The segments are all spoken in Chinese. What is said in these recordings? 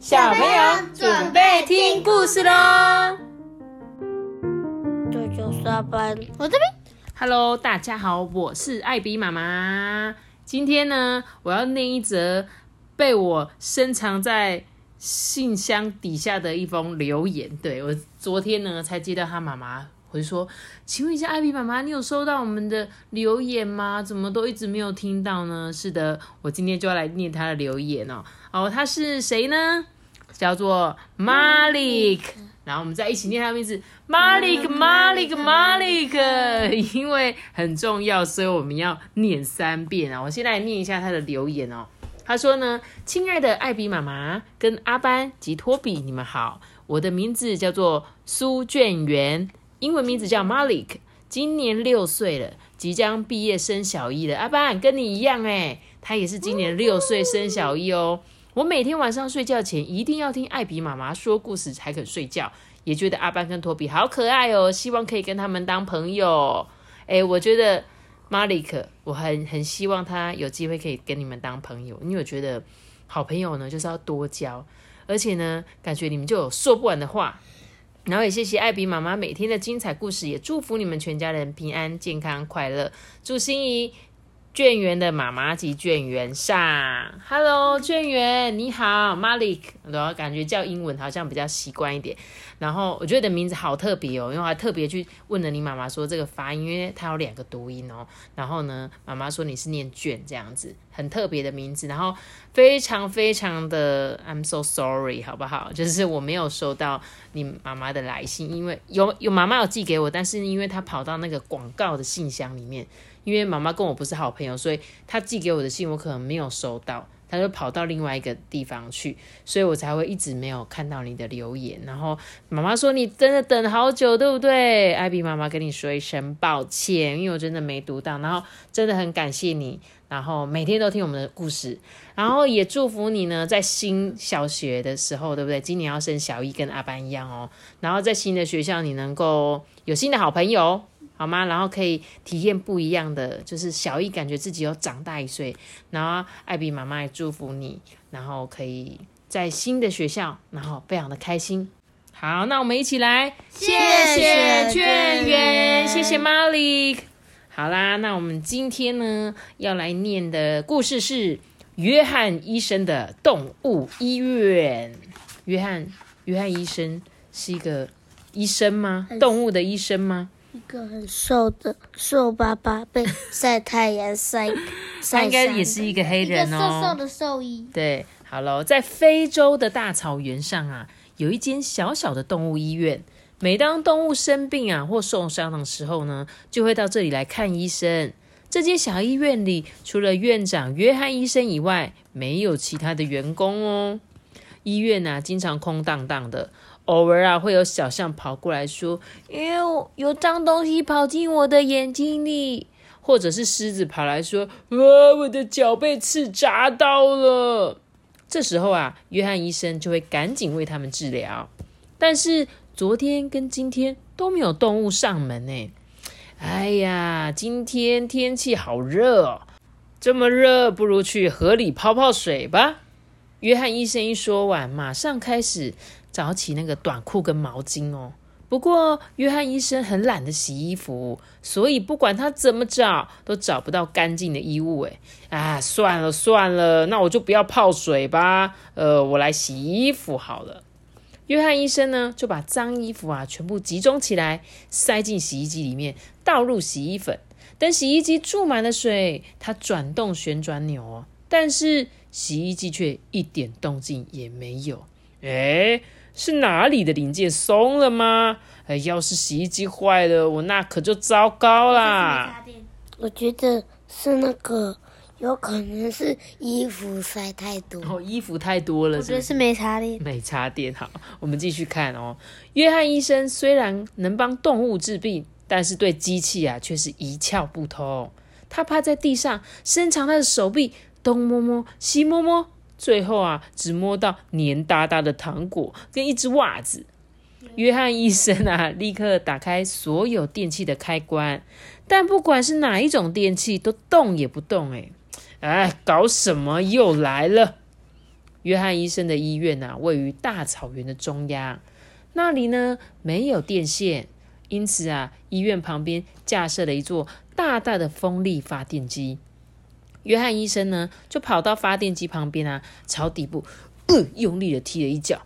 小朋友准备听故事喽！这就下班，我这边 Hello，大家好，我是艾比妈妈。今天呢，我要念一则被我深藏在信箱底下的一封留言。对我昨天呢才接到他妈妈回说，请问一下艾比妈妈，你有收到我们的留言吗？怎么都一直没有听到呢？是的，我今天就要来念他的留言哦。哦，他是谁呢？叫做 Malik。然后我们再一起念他的名字，Malik Malik Malik，因为很重要，所以我们要念三遍啊！我现在来念一下他的留言哦。他说呢：“亲爱的艾比妈妈跟阿班及托比，你们好，我的名字叫做苏卷元，英文名字叫 Malik，今年六岁了，即将毕业升小一了。阿班跟你一样诶，他也是今年六岁升小一哦。”我每天晚上睡觉前一定要听艾比妈妈说故事才肯睡觉，也觉得阿班跟托比好可爱哦，希望可以跟他们当朋友。哎，我觉得马里克，我很很希望他有机会可以跟你们当朋友，因为我觉得好朋友呢就是要多交，而且呢感觉你们就有说不完的话。然后也谢谢艾比妈妈每天的精彩故事，也祝福你们全家人平安、健康、快乐。祝心怡。卷员的妈妈及卷员上，Hello，卷员你好，Malik，然后感觉叫英文好像比较习惯一点。然后我觉得你的名字好特别哦，因为我还特别去问了你妈妈说这个发音，因为它有两个读音哦。然后呢，妈妈说你是念卷这样子，很特别的名字。然后非常非常的，I'm so sorry，好不好？就是我没有收到你妈妈的来信，因为有有妈妈有寄给我，但是因为她跑到那个广告的信箱里面。因为妈妈跟我不是好朋友，所以她寄给我的信我可能没有收到，她就跑到另外一个地方去，所以我才会一直没有看到你的留言。然后妈妈说你真的等好久，对不对？艾比妈妈跟你说一声抱歉，因为我真的没读到。然后真的很感谢你，然后每天都听我们的故事，然后也祝福你呢，在新小学的时候，对不对？今年要升小一，跟阿班一样哦。然后在新的学校，你能够有新的好朋友。好吗？然后可以体验不一样的，就是小易感觉自己又长大一岁。然后艾比妈妈也祝福你，然后可以在新的学校，然后非常的开心。好，那我们一起来，谢谢卷员，谢谢 Malik。好啦，那我们今天呢要来念的故事是约翰医生的动物医院。约翰，约翰医生是一个医生吗？动物的医生吗？一个很瘦的瘦巴巴被晒太阳晒，他应该也是一个黑人哦。瘦瘦的兽医。对，好了，在非洲的大草原上啊，有一间小小的动物医院。每当动物生病啊或受伤的时候呢，就会到这里来看医生。这间小医院里，除了院长约翰医生以外，没有其他的员工哦。医院呢，经常空荡荡的。偶尔啊，会有小象跑过来说：“哎呦，有脏东西跑进我的眼睛里。”或者是狮子跑来说：“哇，我的脚被刺扎到了。”这时候啊，约翰医生就会赶紧为他们治疗。但是昨天跟今天都没有动物上门呢。哎呀，今天天气好热哦，这么热，不如去河里泡泡水吧。约翰医生一说完，马上开始。找起那个短裤跟毛巾哦。不过约翰医生很懒得洗衣服，所以不管他怎么找，都找不到干净的衣物。哎，啊，算了算了，那我就不要泡水吧。呃，我来洗衣服好了。约翰医生呢，就把脏衣服啊全部集中起来，塞进洗衣机里面，倒入洗衣粉。等洗衣机注满了水，他转动旋转钮哦，但是洗衣机却一点动静也没有。哎。是哪里的零件松了吗？哎，要是洗衣机坏了，我那可就糟糕啦。我觉得是那个，有可能是衣服塞太多。哦，衣服太多了。我觉得是没插电。没插电，好，我们继续看哦。约翰医生虽然能帮动物治病，但是对机器啊却是一窍不通。他趴在地上，伸长他的手臂，东摸摸，西摸摸。最后啊，只摸到黏哒哒的糖果跟一只袜子。约翰医生啊，立刻打开所有电器的开关，但不管是哪一种电器，都动也不动。哎，哎，搞什么？又来了！约翰医生的医院啊，位于大草原的中央，那里呢没有电线，因此啊，医院旁边架设了一座大大的风力发电机。约翰医生呢，就跑到发电机旁边啊，朝底部，用力的踢了一脚。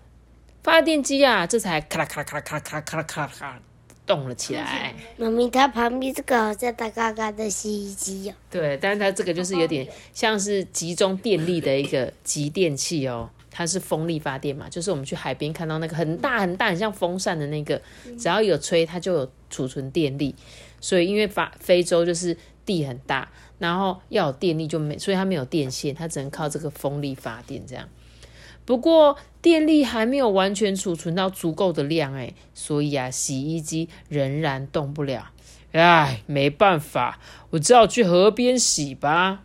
发电机啊，这才咔啦咔啦咔啦咔啦咔啦咔啦咔啦动了起来。妈咪，它旁边这个好像大嘎嘎的洗衣机哦。对，但是它这个就是有点像是集中电力的一个集电器哦。它是风力发电嘛，就是我们去海边看到那个很大很大很像风扇的那个，只要有吹它就有储存电力。所以因为发非洲就是地很大。然后要有电力就没，所以它没有电线，它只能靠这个风力发电这样。不过电力还没有完全储存到足够的量，哎，所以啊，洗衣机仍然动不了。唉，没办法，我只好去河边洗吧。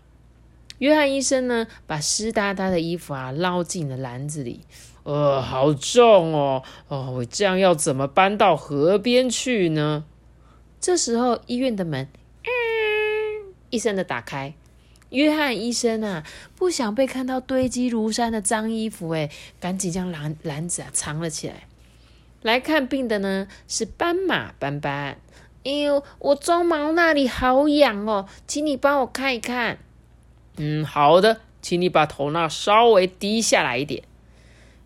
约翰医生呢，把湿哒哒的衣服啊捞进了篮子里。呃，好重哦，哦，我这样要怎么搬到河边去呢？这时候，医院的门“”一声的打开。约翰医生啊，不想被看到堆积如山的脏衣服，哎，赶紧将篮篮子啊藏了起来。来看病的呢是斑马斑斑。哎呦，我鬃毛那里好痒哦，请你帮我看一看。嗯，好的，请你把头那稍微低下来一点。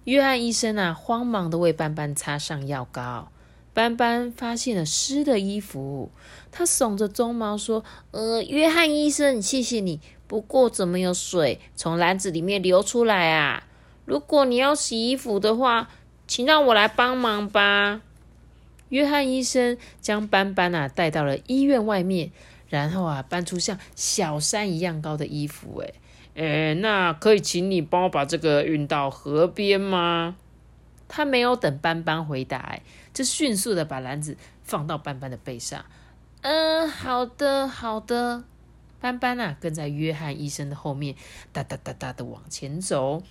约翰医生啊，慌忙的为斑斑擦上药膏。斑斑发现了湿的衣服，他耸着鬃毛说：“呃，约翰医生，谢谢你。不过怎么有水从篮子里面流出来啊？如果你要洗衣服的话，请让我来帮忙吧。”约翰医生将斑斑啊带到了医院外面，然后啊搬出像小山一样高的衣服。诶诶，那可以请你帮我把这个运到河边吗？他没有等斑斑回答，就迅速的把篮子放到斑斑的背上。嗯，好的，好的。斑斑啊，跟在约翰医生的后面，哒哒哒哒的往前走。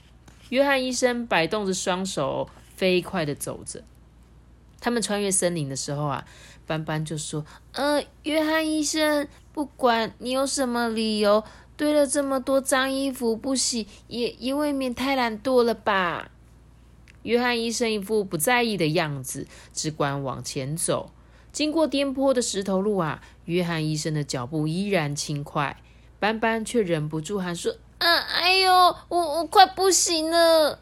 约翰医生摆动着双手，飞快的走着。他们穿越森林的时候啊，斑斑就说：“呃，约翰医生，不管你有什么理由，堆了这么多脏衣服不洗，也也未免太懒惰了吧？”约翰医生一副不在意的样子，只管往前走。经过颠簸的石头路啊，约翰医生的脚步依然轻快。斑斑却忍不住喊说：“啊，哎呦，我我快不行了！”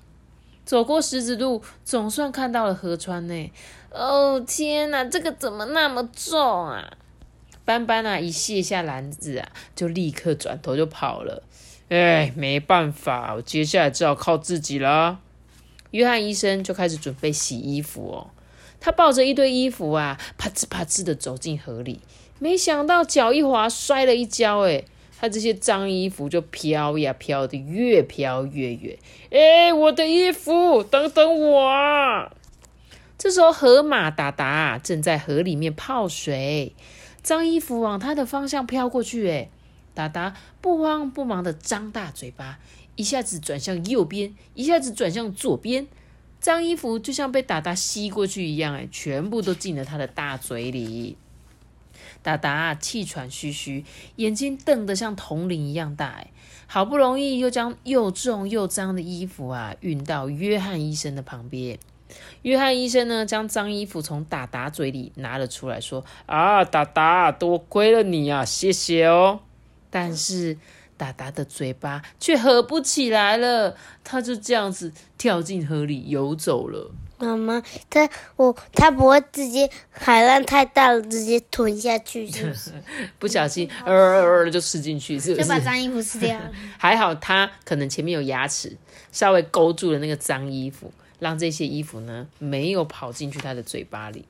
走过石子路，总算看到了河川呢。哦，天哪，这个怎么那么重啊？斑斑啊，一卸下篮子啊，就立刻转头就跑了。哎，没办法，我接下来只好靠自己了。约翰医生就开始准备洗衣服哦。他抱着一堆衣服啊，啪吱啪吱的走进河里，没想到脚一滑，摔了一跤。哎，他这些脏衣服就飘呀飘的，越飘越远。哎，我的衣服，等等我！这时候，河马达达正在河里面泡水，脏衣服往他的方向飘过去。哎，达达不慌不忙的张大嘴巴。一下子转向右边，一下子转向左边，脏衣服就像被达达吸过去一样，哎，全部都进了他的大嘴里。达达气喘吁吁，眼睛瞪得像铜铃一样大，哎，好不容易又将又重又脏的衣服啊运到约翰医生的旁边。约翰医生呢，将脏衣服从达达嘴里拿了出来，说：“啊，达达，多亏了你啊，谢谢哦。”但是。达达的嘴巴却合不起来了，他就这样子跳进河里游走了。妈妈，他我他不会直接海浪太大了，直接吞下去，是不是？不小心呃呃就吃进去，是不是？就把脏衣服吃掉了。还好他可能前面有牙齿，稍微勾住了那个脏衣服，让这些衣服呢没有跑进去他的嘴巴里。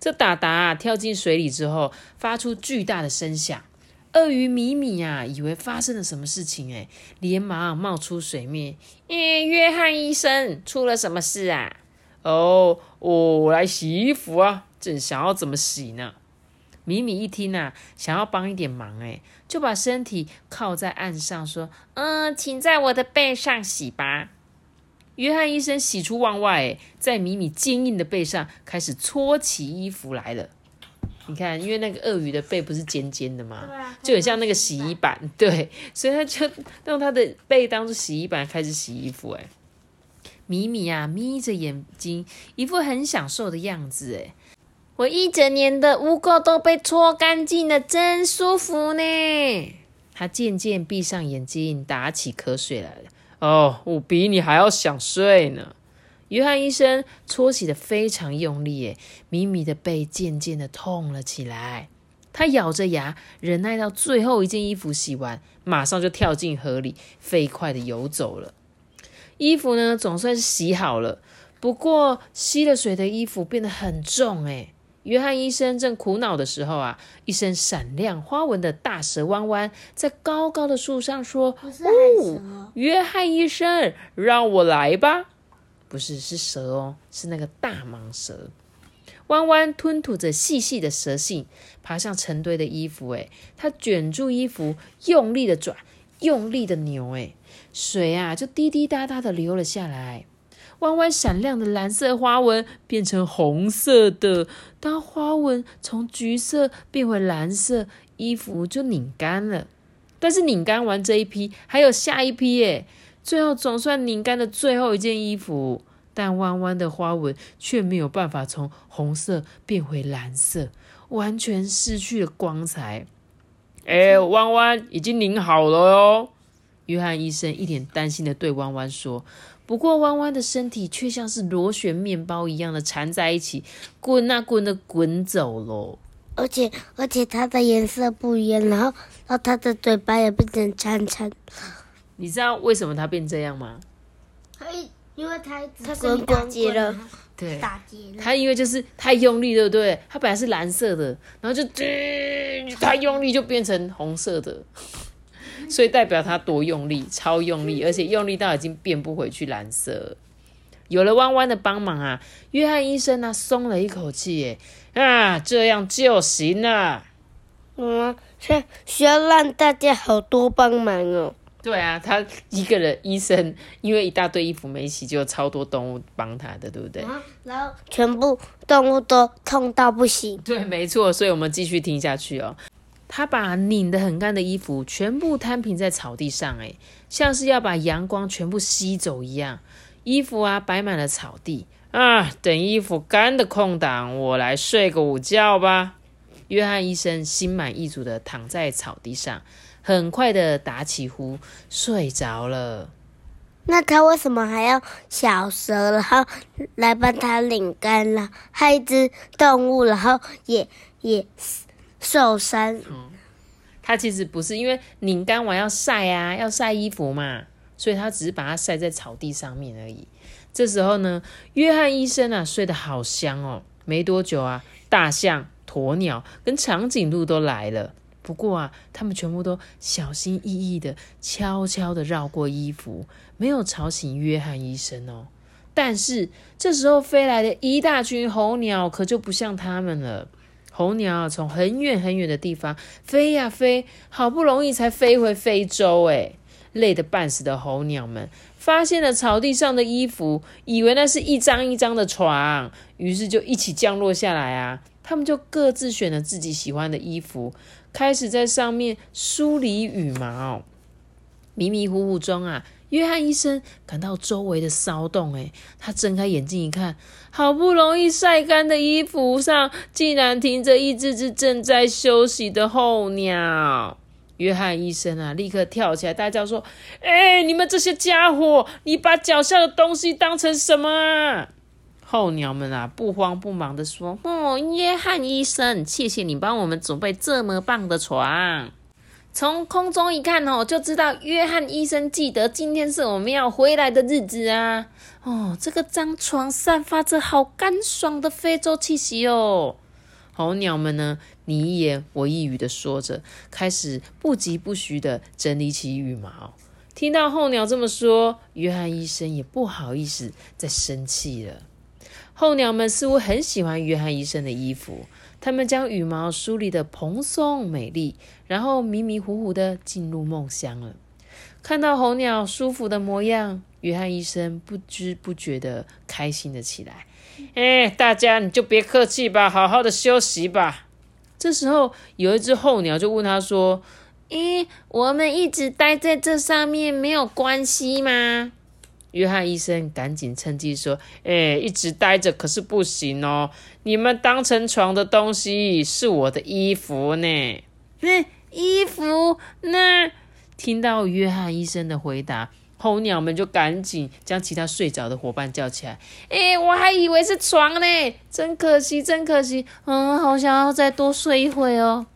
这达达跳进水里之后，发出巨大的声响。鳄鱼米米啊，以为发生了什么事情，哎，连忙冒出水面。耶，约翰医生，出了什么事啊？哦，我来洗衣服啊，正想要怎么洗呢？米米一听啊，想要帮一点忙，哎，就把身体靠在岸上，说：“嗯，请在我的背上洗吧。”约翰医生喜出望外，哎，在米米坚硬的背上开始搓起衣服来了。你看，因为那个鳄鱼的背不是尖尖的吗？就很像那个洗衣板，对，所以他就用他的背当做洗衣板开始洗衣服。哎，米米啊，眯着眼睛，一副很享受的样子。哎，我一整年的污垢都被搓干净了，真舒服呢。他渐渐闭上眼睛，打起瞌睡来了。哦，我比你还要想睡呢。约翰医生搓洗的非常用力，耶，米米的背渐渐的痛了起来。他咬着牙，忍耐到最后一件衣服洗完，马上就跳进河里，飞快的游走了。衣服呢，总算是洗好了。不过吸了水的衣服变得很重，诶。约翰医生正苦恼的时候啊，一身闪亮花纹的大蛇弯弯在高高的树上说：“哦，约翰医生，让我来吧。”不是，是蛇哦，是那个大蟒蛇。弯弯吞吐着细细的蛇信，爬上成堆的衣服，哎，它卷住衣服，用力的转，用力的扭，哎。水啊，就滴滴答答的流了下来。弯弯闪亮的蓝色花纹变成红色的。当花纹从橘色变回蓝色，衣服就拧干了。但是拧干完这一批，还有下一批耶。最后总算拧干了最后一件衣服，但弯弯的花纹却没有办法从红色变回蓝色，完全失去了光彩。哎，弯弯已经拧好了哦。约翰医生一脸担心的对弯弯说：“不过弯弯的身体却像是螺旋面包一样的缠在一起，滚啊滚的滚走喽。而且而且它的颜色不一样，然后然后它的嘴巴也变成长长。你知道为什么他变这样吗？它因为它它跟你打结了，对，打结了。它因为就是太用力，对不对？他本来是蓝色的，然后就太用力就变成红色的。”所以代表他多用力，超用力，而且用力到已经变不回去蓝色。有了弯弯的帮忙啊，约翰医生呢松了一口气，耶啊，这样就行了。嗯，需需要让大家好多帮忙哦。对啊，他一个人医生，因为一大堆衣服没洗，就有超多动物帮他的，对不对？然后全部动物都痛到不行。对，没错。所以我们继续听下去哦。他把拧得很干的衣服全部摊平在草地上，哎，像是要把阳光全部吸走一样。衣服啊，摆满了草地啊。等衣服干的空档，我来睡个午觉吧。约翰医生心满意足的躺在草地上，很快的打起呼，睡着了。那他为什么还要小蛇，然后来帮他拧干了？还一只动物，然后也也。受伤。嗯，他其实不是因为拧干完要晒啊，要晒衣服嘛，所以他只是把它晒在草地上面而已。这时候呢，约翰医生啊睡得好香哦。没多久啊，大象、鸵鸟跟长颈鹿都来了。不过啊，他们全部都小心翼翼的、悄悄的绕过衣服，没有吵醒约翰医生哦。但是这时候飞来的一大群候鸟可就不像他们了。候鸟从很远很远的地方飞呀飞，好不容易才飞回非洲。哎，累得半死的候鸟们发现了草地上的衣服，以为那是一张一张的床，于是就一起降落下来啊。他们就各自选了自己喜欢的衣服，开始在上面梳理羽毛。迷迷糊糊中啊。约翰医生感到周围的骚动，哎，他睁开眼睛一看，好不容易晒干的衣服上竟然停着一只只正在休息的候鸟。约翰医生啊，立刻跳起来大叫说：“哎，你们这些家伙，你把脚下的东西当成什么啊？”候鸟们啊，不慌不忙的说：“哦，约翰医生，谢谢你帮我们准备这么棒的床。”从空中一看哦，就知道约翰医生记得今天是我们要回来的日子啊！哦，这个张床散发着好干爽的非洲气息哦。候鸟们呢，你一言我一语的说着，开始不疾不徐的整理起羽毛。听到候鸟这么说，约翰医生也不好意思再生气了。候鸟们似乎很喜欢约翰医生的衣服。他们将羽毛梳理的蓬松美丽，然后迷迷糊糊的进入梦乡了。看到候鸟舒服的模样，约翰医生不知不觉的开心了起来。哎，大家你就别客气吧，好好的休息吧。这时候，有一只候鸟就问他说：“咦，我们一直待在这上面没有关系吗？”约翰医生赶紧趁机说：“哎，一直待着可是不行哦！你们当成床的东西是我的衣服呢。”那衣服那……听到约翰医生的回答，候鸟们就赶紧将其他睡着的伙伴叫起来：“哎，我还以为是床呢，真可惜，真可惜！嗯，好想要再多睡一会哦。”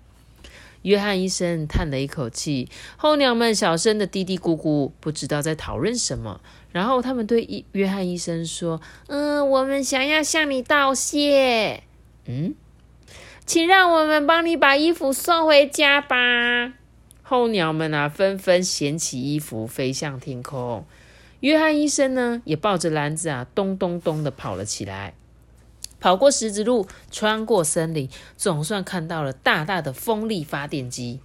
约翰医生叹了一口气，候鸟们小声的嘀嘀咕咕，不知道在讨论什么。然后他们对约约翰医生说：“嗯，我们想要向你道谢。嗯，请让我们帮你把衣服送回家吧。”候鸟们啊，纷纷捡起衣服飞向天空。约翰医生呢，也抱着篮子啊，咚咚咚的跑了起来。跑过石子路，穿过森林，总算看到了大大的风力发电机。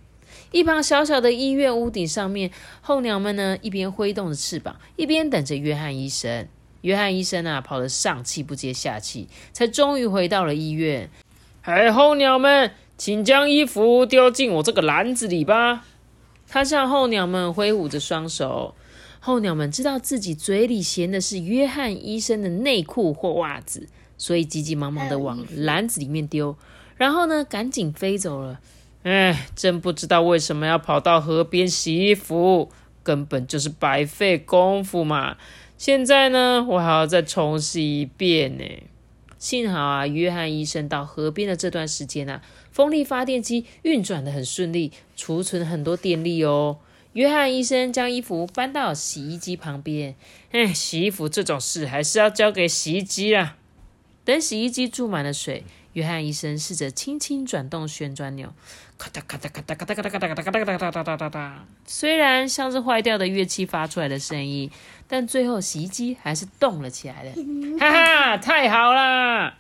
一旁小小的医院屋顶上面，候鸟们呢一边挥动着翅膀，一边等着约翰医生。约翰医生啊，跑得上气不接下气，才终于回到了医院。哎，候鸟们，请将衣服丢进我这个篮子里吧！他向候鸟们挥舞着双手。候鸟们知道自己嘴里衔的是约翰医生的内裤或袜子，所以急急忙忙的往篮子里面丢，然后呢，赶紧飞走了。哎，真不知道为什么要跑到河边洗衣服，根本就是白费功夫嘛！现在呢，我还要再重洗一遍呢。幸好啊，约翰医生到河边的这段时间啊，风力发电机运转的很顺利，储存很多电力哦。约翰医生将衣服搬到洗衣机旁边。哎，洗衣服这种事还是要交给洗衣机啊。等洗衣机注满了水。约翰医生试着轻轻转动旋转钮，咔哒咔哒咔哒咔哒咔哒咔哒咔哒咔哒咔哒咔哒咔虽然像是坏掉的乐器发出来的声音，但最后洗衣机还是动了起来了。哈哈，太好了！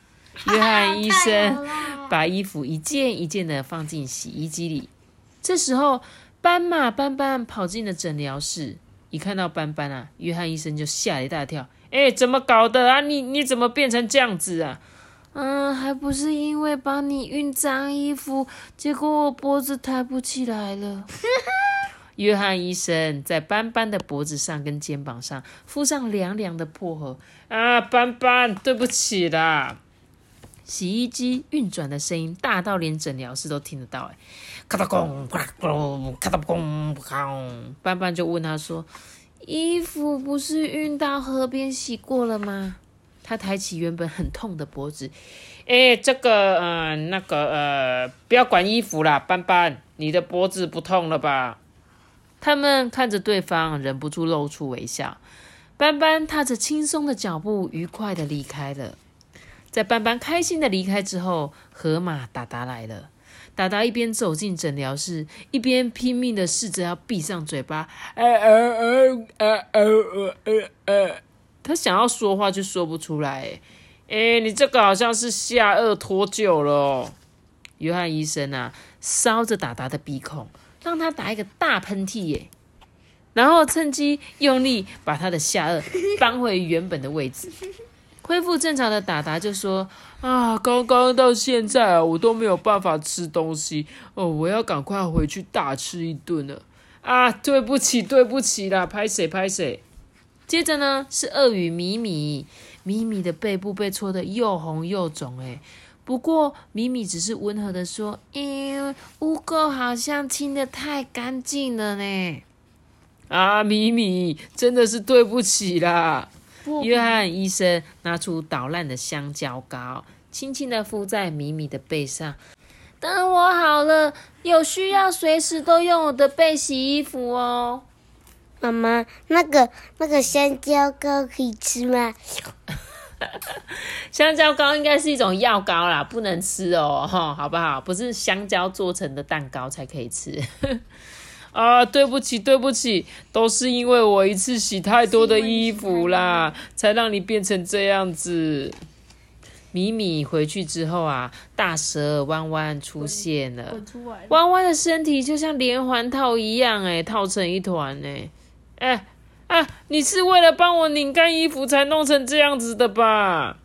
约翰医生把衣服一件一件的放进洗衣机里。这时候，斑马斑斑跑进了诊疗室，一看到斑斑啊，约翰医生就吓了一大跳。哎，怎么搞的啊？你你怎么变成这样子啊？嗯，还不是因为帮你熨脏衣服，结果我脖子抬不起来了。约翰医生在斑斑的脖子上跟肩膀上敷上凉凉的薄荷。啊，斑斑，对不起啦。洗衣机运转的声音大到连诊疗室都听得到。哎，咔嗒咣，咔嗒咔嗒咣，哐。斑斑就问他说：“衣服不是运到河边洗过了吗？”他抬起原本很痛的脖子，哎，这个，嗯，那个，呃，不要管衣服啦，斑斑，你的脖子不痛了吧？他们看着对方，忍不住露出微笑。斑斑踏着轻松的脚步，愉快的离开了。在斑斑开心的离开之后，河马达达来了。达达一边走进诊疗室，一边拼命的试着要闭上嘴巴，呃呃呃呃呃呃呃。他想要说话，就说不出来。哎，你这个好像是下颚脱臼了。约翰医生啊，搔着达达的鼻孔，让他打一个大喷嚏耶，然后趁机用力把他的下颚搬回原本的位置。恢复正常的达达就说：“啊，刚刚到现在啊，我都没有办法吃东西哦，我要赶快回去大吃一顿了。”啊，对不起，对不起啦，拍谁拍谁。接着呢，是鳄鱼米米，米米的背部被戳得又红又肿，哎，不过米米只是温和的说：“因为污垢好像清的太干净了呢。”啊，米米真的是对不起啦。约翰医生拿出捣烂的香蕉膏，轻轻的敷在米米的背上。等我好了，有需要随时都用我的背洗衣服哦。妈妈，那个那个香蕉膏可以吃吗？香蕉膏应该是一种药膏啦，不能吃哦，哈，好不好？不是香蕉做成的蛋糕才可以吃。啊，对不起，对不起，都是因为我一次洗太多的衣服啦，才让你变成这样子。米米回去之后啊，大蛇弯弯出现了，弯弯的身体就像连环套一样，哎，套成一团，哎。哎啊！你是为了帮我拧干衣服才弄成这样子的吧？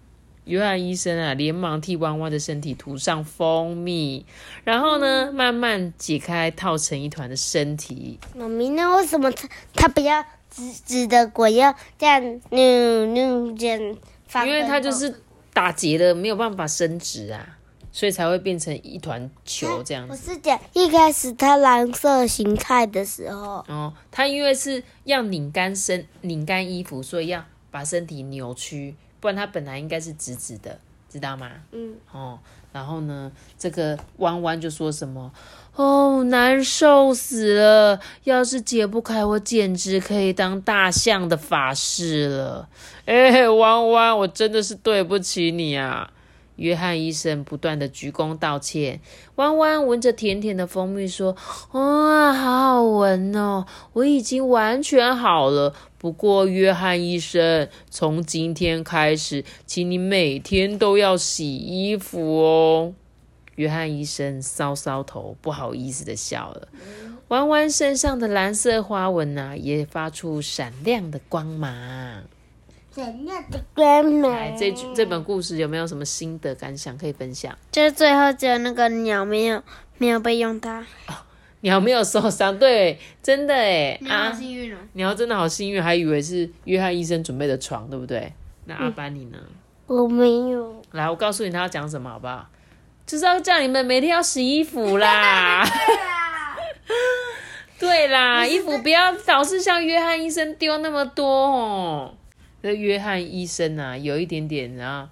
约翰医生啊，连忙替弯弯的身体涂上蜂蜜，然后呢，慢慢解开套成一团的身体。妈咪，那为什么他他不要直直的滚要这样扭扭这样因为跟头它就是打结了，没有办法伸直啊，所以才会变成一团球这样子。我是讲一开始它蓝色形态的时候，哦，它因为是要拧干身、拧干衣服，所以要把身体扭曲，不然它本来应该是直直的，知道吗？嗯，哦，然后呢，这个弯弯就说什么？哦，难受死了！要是解不开，我简直可以当大象的法师了。哎，弯弯，我真的是对不起你啊！约翰医生不断的鞠躬道歉。弯弯闻着甜甜的蜂蜜说：“哇、好好闻哦，我已经完全好了。不过，约翰医生，从今天开始，请你每天都要洗衣服哦。”约翰医生搔搔头，不好意思的笑了。弯弯身上的蓝色花纹呐、也发出闪亮的光芒。怎样的？这句这本故事有没有什么心得感想可以分享？就是最后只有那个鸟没有没有被用到，鸟没有受伤，对，真的哎鸟好啊，幸运哦。鸟真的好幸运，还以为是约翰医生准备的床，对不对？那阿班你呢？我没有，来，我告诉你他要讲什么好不好？就是要叫你们每天要洗衣服啦。对啦，衣服不要老是像约翰医生丢那么多哦。这约翰医生啊，有一点点啊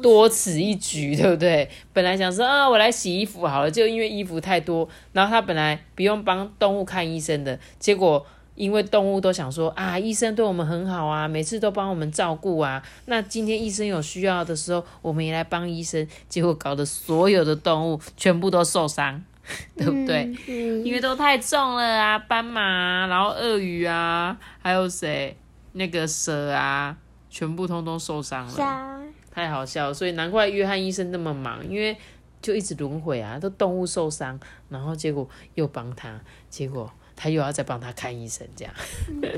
多此一举，对不对？本来想说啊，我来洗衣服好了，就因为衣服太多，然后他本来不用帮动物看医生的，结果因为动物都想说啊，医生对我们很好啊，每次都帮我们照顾啊，那今天医生有需要的时候，我们也来帮医生，结果搞得所有的动物全部都受伤，对不对？嗯，因为都太重了啊，斑马啊，然后鳄鱼啊，还有谁？那个蛇啊，全部通通受伤了。沙太好笑了，所以难怪约翰医生那么忙，因为就一直轮回啊，都动物受伤，然后结果又帮他，结果他又要再帮他看医生，这样。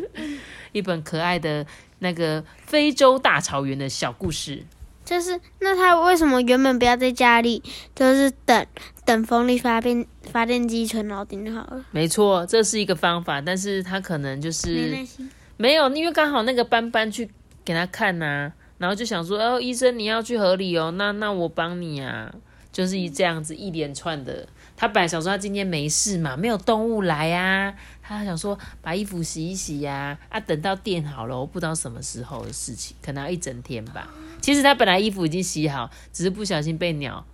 一本可爱的那个非洲大草原的小故事。就是那他为什么原本不要在家里，就是等等风力发电发电机存老顶就好了？没错，这是一个方法，但是他可能就是心，没有，因为刚好那个斑斑去给他看呐、然后就想说，哦，医生你要去河里哦，那那我帮你啊，就是一这样子一连串的。他本来想说他今天没事嘛，没有动物来啊，他想说把衣服洗一洗呀、啊，等到电好了，我不知道什么时候的事情，可能要一整天吧。其实他本来衣服已经洗好，只是不小心被鸟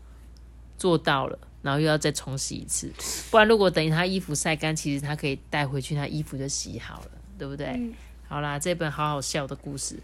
做到了。然后又要再重洗一次，不然如果等于他衣服晒干，其实他可以带回去，他衣服就洗好了，对不对？好啦，这本好好笑的故事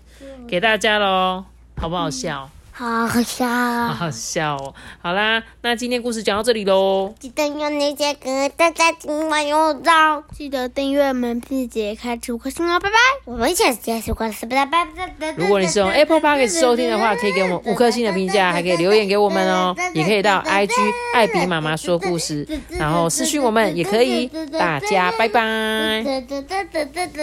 给大家喽，好不好笑？好好笑好啊！好笑哦！好啦，那今天故事讲到这里喽。记得用那些歌，大家今晚有照，记得订阅我们，并且开出颗星哦，拜拜！我们下次再说故事，拜拜拜拜。如果你是用 Apple Podcast 收听的话，可以给我们五颗星的评价，还可以留言给我们哦，也可以到 IG 艾比妈妈说故事，然后私讯我们也可以。大家拜拜。